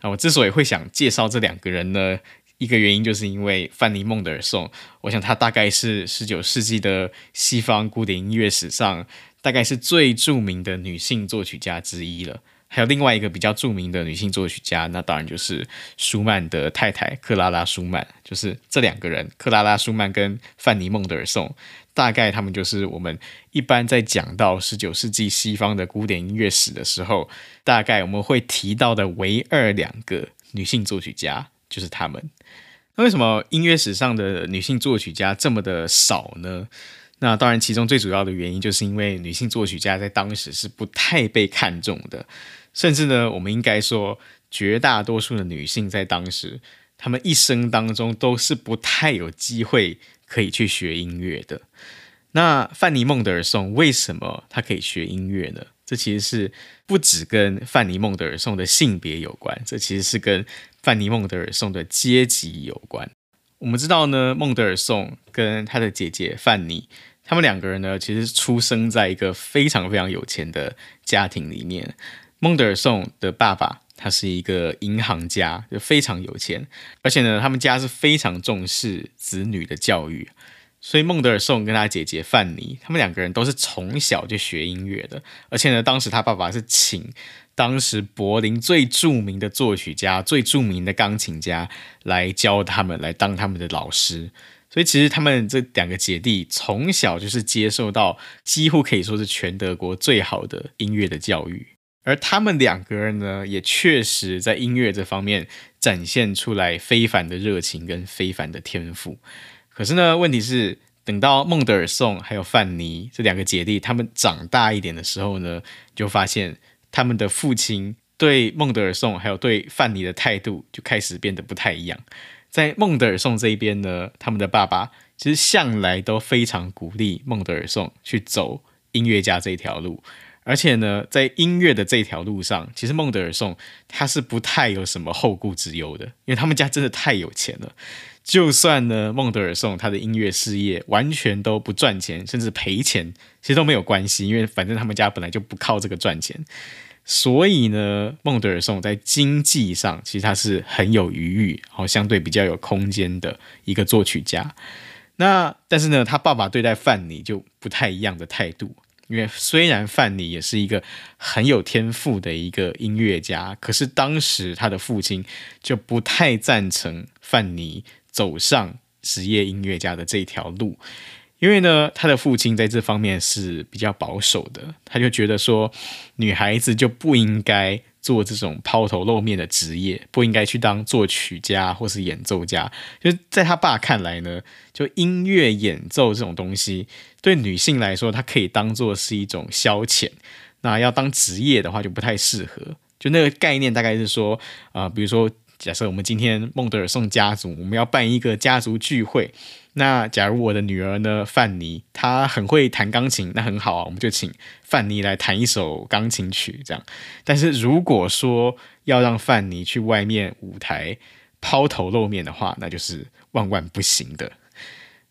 那我之所以会想介绍这两个人呢，一个原因就是因为范妮孟德尔颂，我想她大概是十九世纪的西方古典音乐史上。大概是最著名的女性作曲家之一了。还有另外一个比较著名的女性作曲家，那当然就是舒曼的太太克拉拉·舒曼。就是这两个人，克拉拉·舒曼跟范妮·孟德尔颂，大概他们就是我们一般在讲到十九世纪西方的古典音乐史的时候，大概我们会提到的唯二两个女性作曲家，就是他们。那为什么音乐史上的女性作曲家这么的少呢？那当然，其中最主要的原因就是因为女性作曲家在当时是不太被看重的，甚至呢，我们应该说，绝大多数的女性在当时，她们一生当中都是不太有机会可以去学音乐的。那范尼·孟德尔颂为什么她可以学音乐呢？这其实是不只跟范尼·孟德尔颂的性别有关，这其实是跟范尼·孟德尔颂的阶级有关。我们知道呢，孟德尔颂跟他的姐姐范尼。他们两个人呢，其实出生在一个非常非常有钱的家庭里面。孟德尔颂的爸爸他是一个银行家，就非常有钱，而且呢，他们家是非常重视子女的教育。所以孟德尔颂跟他姐姐范妮，他们两个人都是从小就学音乐的，而且呢，当时他爸爸是请当时柏林最著名的作曲家、最著名的钢琴家来教他们，来当他们的老师。所以其实他们这两个姐弟从小就是接受到几乎可以说是全德国最好的音乐的教育，而他们两个人呢，也确实在音乐这方面展现出来非凡的热情跟非凡的天赋。可是呢，问题是等到孟德尔颂还有范尼这两个姐弟他们长大一点的时候呢，就发现他们的父亲对孟德尔颂还有对范尼的态度就开始变得不太一样。在孟德尔颂这一边呢，他们的爸爸其实向来都非常鼓励孟德尔颂去走音乐家这条路，而且呢，在音乐的这条路上，其实孟德尔颂他是不太有什么后顾之忧的，因为他们家真的太有钱了。就算呢，孟德尔颂他的音乐事业完全都不赚钱，甚至赔钱，其实都没有关系，因为反正他们家本来就不靠这个赚钱。所以呢，孟德尔颂在经济上其实他是很有余裕，然后相对比较有空间的一个作曲家。那但是呢，他爸爸对待范妮就不太一样的态度，因为虽然范尼也是一个很有天赋的一个音乐家，可是当时他的父亲就不太赞成范尼走上职业音乐家的这条路。因为呢，他的父亲在这方面是比较保守的，他就觉得说，女孩子就不应该做这种抛头露面的职业，不应该去当作曲家或是演奏家。就在他爸看来呢，就音乐演奏这种东西，对女性来说，它可以当做是一种消遣。那要当职业的话，就不太适合。就那个概念大概是说，啊、比如说，假设我们今天孟德尔颂家族，我们要办一个家族聚会。那假如我的女儿呢，范妮，她很会弹钢琴，那很好啊，我们就请范妮来弹一首钢琴曲，这样。但是如果说要让范妮去外面舞台抛头露面的话，那就是万万不行的。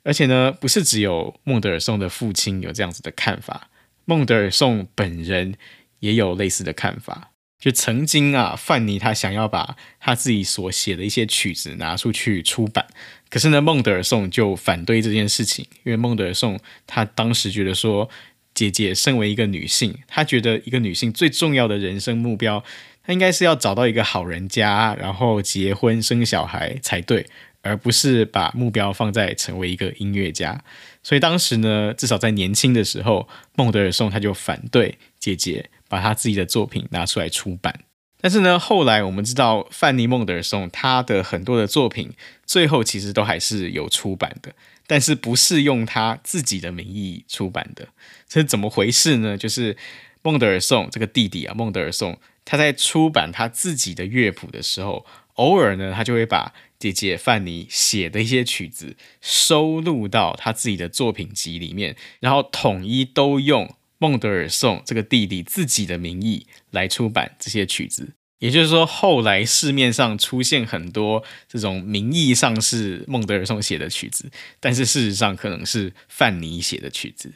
而且呢，不是只有孟德尔颂的父亲有这样子的看法，孟德尔颂本人也有类似的看法。就曾经啊，范尼他想要把他自己所写的一些曲子拿出去出版，可是呢，孟德尔颂就反对这件事情，因为孟德尔颂他当时觉得说，姐姐身为一个女性，她觉得一个女性最重要的人生目标，她应该是要找到一个好人家，然后结婚生小孩才对，而不是把目标放在成为一个音乐家。所以当时呢，至少在年轻的时候，孟德尔颂他就反对姐姐。把他自己的作品拿出来出版，但是呢，后来我们知道范尼·孟德尔颂他的很多的作品最后其实都还是有出版的，但是不是用他自己的名义出版的，这是怎么回事呢？就是孟德尔颂这个弟弟啊，孟德尔颂他在出版他自己的乐谱的时候，偶尔呢，他就会把姐姐范尼写的一些曲子收录到他自己的作品集里面，然后统一都用。孟德尔颂这个弟弟自己的名义来出版这些曲子，也就是说，后来市面上出现很多这种名义上是孟德尔颂写的曲子，但是事实上可能是范尼写的曲子。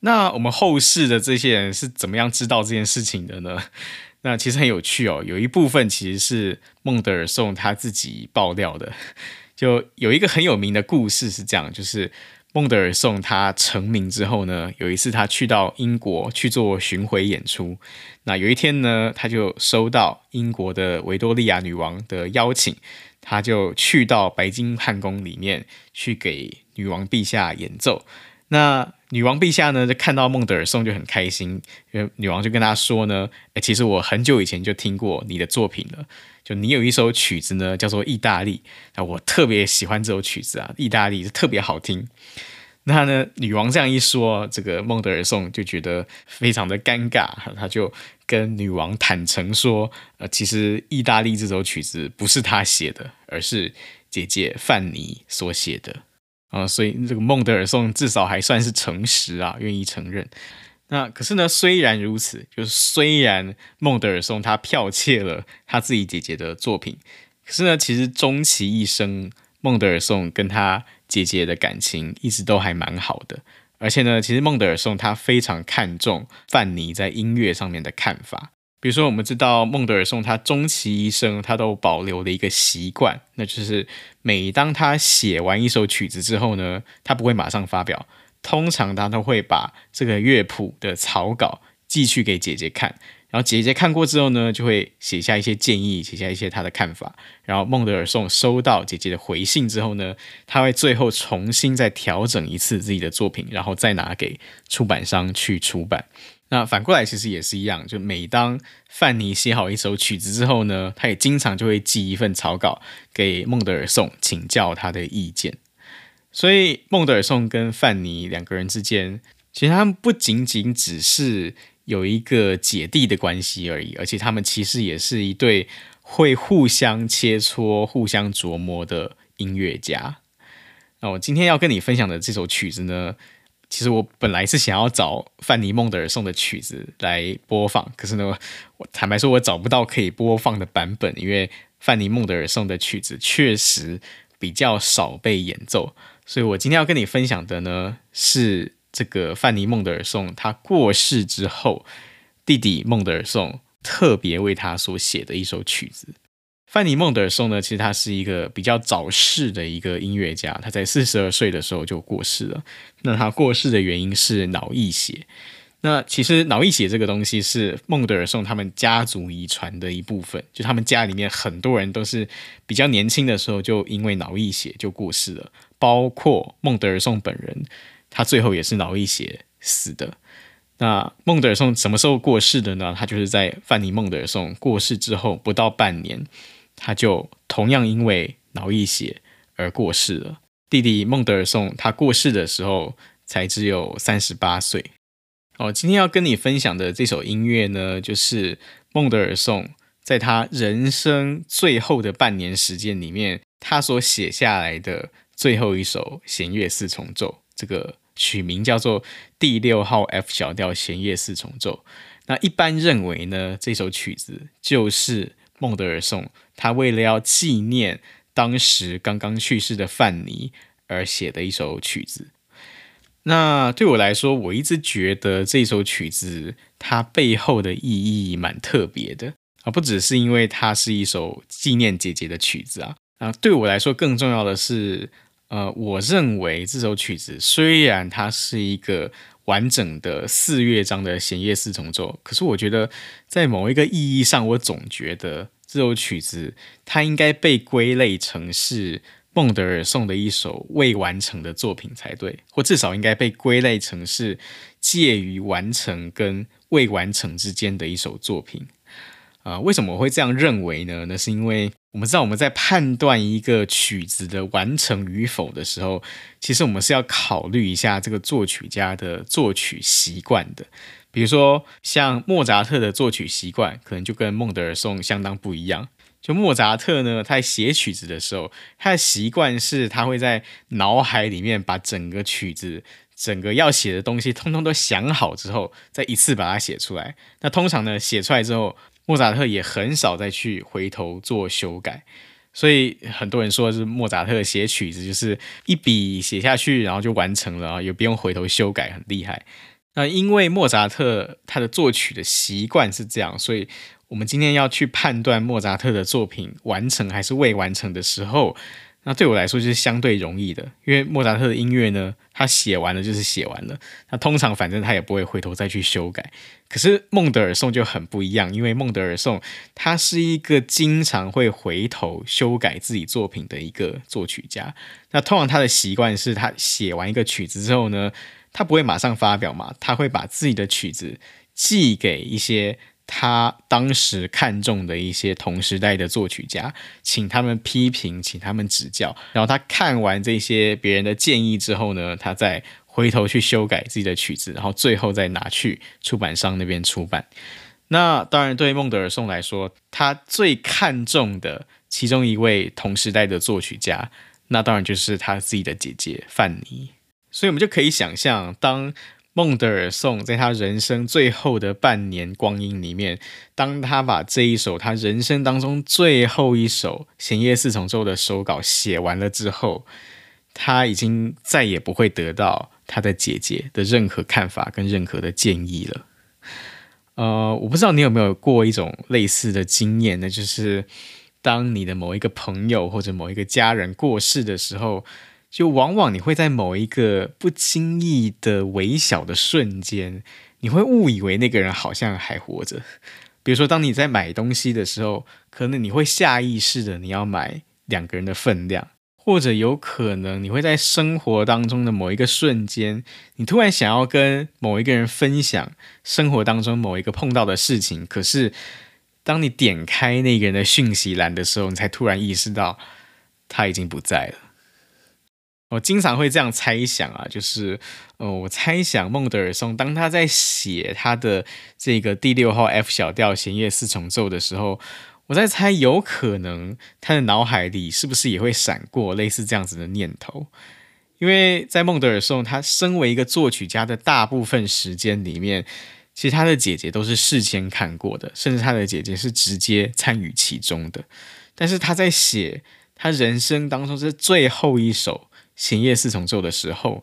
那我们后世的这些人是怎么样知道这件事情的呢？那其实很有趣哦，有一部分其实是孟德尔颂他自己爆料的，就有一个很有名的故事是这样，就是。孟德尔颂他成名之后呢，有一次他去到英国去做巡回演出。那有一天呢，他就收到英国的维多利亚女王的邀请，他就去到白金汉宫里面去给女王陛下演奏。那女王陛下呢，就看到孟德尔颂就很开心，因为女王就跟他说呢：“诶，其实我很久以前就听过你的作品了。”就你有一首曲子呢，叫做《意大利》，啊，我特别喜欢这首曲子啊，《意大利》是特别好听。那呢，女王这样一说，这个孟德尔颂就觉得非常的尴尬，他就跟女王坦诚说，呃，其实《意大利》这首曲子不是他写的，而是姐姐范尼所写的啊，所以这个孟德尔颂至少还算是诚实啊，愿意承认。那可是呢，虽然如此，就是虽然孟德尔颂他剽窃了他自己姐姐的作品，可是呢，其实终其一生，孟德尔颂跟他姐姐的感情一直都还蛮好的。而且呢，其实孟德尔颂他非常看重范尼在音乐上面的看法。比如说，我们知道孟德尔颂他终其一生，他都保留了一个习惯，那就是每当他写完一首曲子之后呢，他不会马上发表。通常他都会把这个乐谱的草稿寄去给姐姐看，然后姐姐看过之后呢，就会写下一些建议，写下一些他的看法。然后孟德尔颂收到姐姐的回信之后呢，他会最后重新再调整一次自己的作品，然后再拿给出版商去出版。那反过来其实也是一样，就每当范尼写好一首曲子之后呢，他也经常就会寄一份草稿给孟德尔颂请教他的意见。所以孟德尔颂跟范尼两个人之间，其实他们不仅仅只是有一个姐弟的关系而已，而且他们其实也是一对会互相切磋、互相琢磨的音乐家。那我今天要跟你分享的这首曲子呢，其实我本来是想要找范尼孟德尔颂的曲子来播放，可是呢，我坦白说，我找不到可以播放的版本，因为范尼孟德尔颂的曲子确实比较少被演奏。所以我今天要跟你分享的呢，是这个范尼孟德尔颂他过世之后，弟弟孟德尔颂特别为他所写的一首曲子。范尼孟德尔颂呢，其实他是一个比较早逝的一个音乐家，他在四十二岁的时候就过世了。那他过世的原因是脑溢血。那其实脑溢血这个东西是孟德尔颂他们家族遗传的一部分，就他们家里面很多人都是比较年轻的时候就因为脑溢血就过世了。包括孟德尔颂本人，他最后也是脑溢血死的。那孟德尔颂什么时候过世的呢？他就是在范尼孟德尔颂过世之后不到半年，他就同样因为脑溢血而过世了。弟弟孟德尔颂他过世的时候才只有三十八岁。哦，今天要跟你分享的这首音乐呢，就是孟德尔颂在他人生最后的半年时间里面，他所写下来的。最后一首弦乐四重奏，这个曲名叫做第六号 F 小调弦乐四重奏。那一般认为呢，这首曲子就是孟德尔颂他为了要纪念当时刚刚去世的范尼而写的一首曲子。那对我来说，我一直觉得这首曲子它背后的意义蛮特别的。啊，不只是因为它是一首纪念姐姐的曲子啊，啊，对我来说更重要的是，呃，我认为这首曲子虽然它是一个完整的四乐章的弦乐四重奏，可是我觉得在某一个意义上，我总觉得这首曲子它应该被归类成是孟德尔颂的一首未完成的作品才对，或至少应该被归类成是介于完成跟未完成之间的一首作品。啊、为什么我会这样认为呢？那是因为我们知道我们在判断一个曲子的完成与否的时候，其实我们是要考虑一下这个作曲家的作曲习惯的。比如说，像莫扎特的作曲习惯，可能就跟孟德尔颂相当不一样。就莫扎特呢，他在写曲子的时候，他的习惯是他会在脑海里面把整个曲子、整个要写的东西，通通都想好之后，再一次把它写出来。那通常呢，写出来之后，莫扎特也很少再去回头做修改，所以很多人说是莫扎特写曲子就是一笔写下去，然后就完成了啊，也不用回头修改，很厉害。那因为莫扎特他的作曲的习惯是这样，所以我们今天要去判断莫扎特的作品完成还是未完成的时候。那对我来说就是相对容易的，因为莫扎特的音乐呢，他写完了就是写完了，他通常反正他也不会回头再去修改。可是孟德尔颂就很不一样，因为孟德尔颂他是一个经常会回头修改自己作品的一个作曲家。那通常他的习惯是他写完一个曲子之后呢，他不会马上发表嘛，他会把自己的曲子寄给一些。他当时看中的一些同时代的作曲家，请他们批评，请他们指教。然后他看完这些别人的建议之后呢，他再回头去修改自己的曲子，然后最后再拿去出版商那边出版。那当然，对孟德尔颂来说，他最看重的其中一位同时代的作曲家，那当然就是他自己的姐姐范妮。所以，我们就可以想象，当孟德尔颂在他人生最后的半年光阴里面，当他把这一首他人生当中最后一首弦乐四重奏的手稿写完了之后，他已经再也不会得到他的姐姐的任何看法跟任何的建议了。呃，我不知道你有没有过一种类似的经验，那就是当你的某一个朋友或者某一个家人过世的时候。就往往你会在某一个不经意的微小的瞬间，你会误以为那个人好像还活着。比如说，当你在买东西的时候，可能你会下意识的你要买两个人的分量，或者有可能你会在生活当中的某一个瞬间，你突然想要跟某一个人分享生活当中某一个碰到的事情，可是当你点开那个人的讯息栏的时候，你才突然意识到他已经不在了。我经常会这样猜想啊，就是，呃，我猜想孟德尔松当他在写他的这个第六号 F 小调弦乐四重奏的时候，我在猜，有可能他的脑海里是不是也会闪过类似这样子的念头？因为在孟德尔颂他身为一个作曲家的大部分时间里面，其实他的姐姐都是事先看过的，甚至他的姐姐是直接参与其中的，但是他在写他人生当中这最后一首。弦乐四重奏的时候，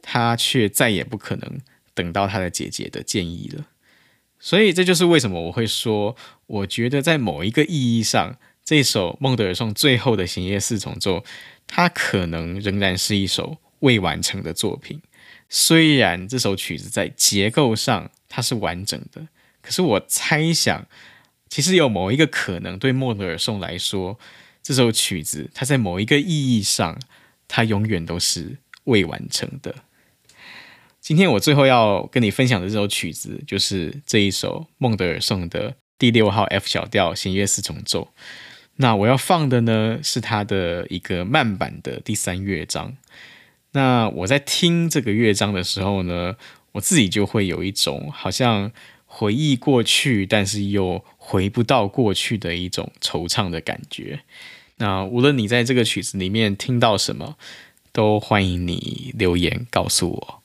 他却再也不可能等到他的姐姐的建议了。所以这就是为什么我会说，我觉得在某一个意义上，这首孟德尔颂最后的弦乐四重奏，它可能仍然是一首未完成的作品。虽然这首曲子在结构上它是完整的，可是我猜想，其实有某一个可能，对孟德尔颂来说，这首曲子它在某一个意义上。它永远都是未完成的。今天我最后要跟你分享的这首曲子，就是这一首孟德尔颂的第六号 F 小调弦乐四重奏。那我要放的呢，是它的一个慢版的第三乐章。那我在听这个乐章的时候呢，我自己就会有一种好像回忆过去，但是又回不到过去的一种惆怅的感觉。那无论你在这个曲子里面听到什么，都欢迎你留言告诉我。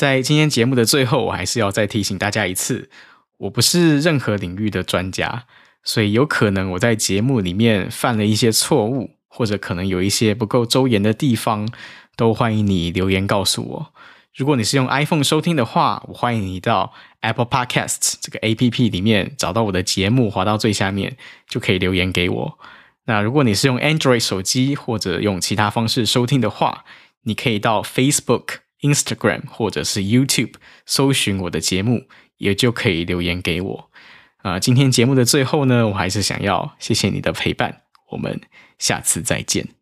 在今天节目的最后，我还是要再提醒大家一次，我不是任何领域的专家，所以有可能我在节目里面犯了一些错误，或者可能有一些不够周延的地方，都欢迎你留言告诉我。如果你是用 iPhone 收听的话，我欢迎你到 Apple Podcasts 这个 APP 里面找到我的节目，滑到最下面就可以留言给我。那如果你是用 Android 手机或者用其他方式收听的话，你可以到 Facebook、Instagram 或者是 YouTube 搜寻我的节目，也就可以留言给我。啊、今天节目的最后呢，我还是想要谢谢你的陪伴，我们下次再见。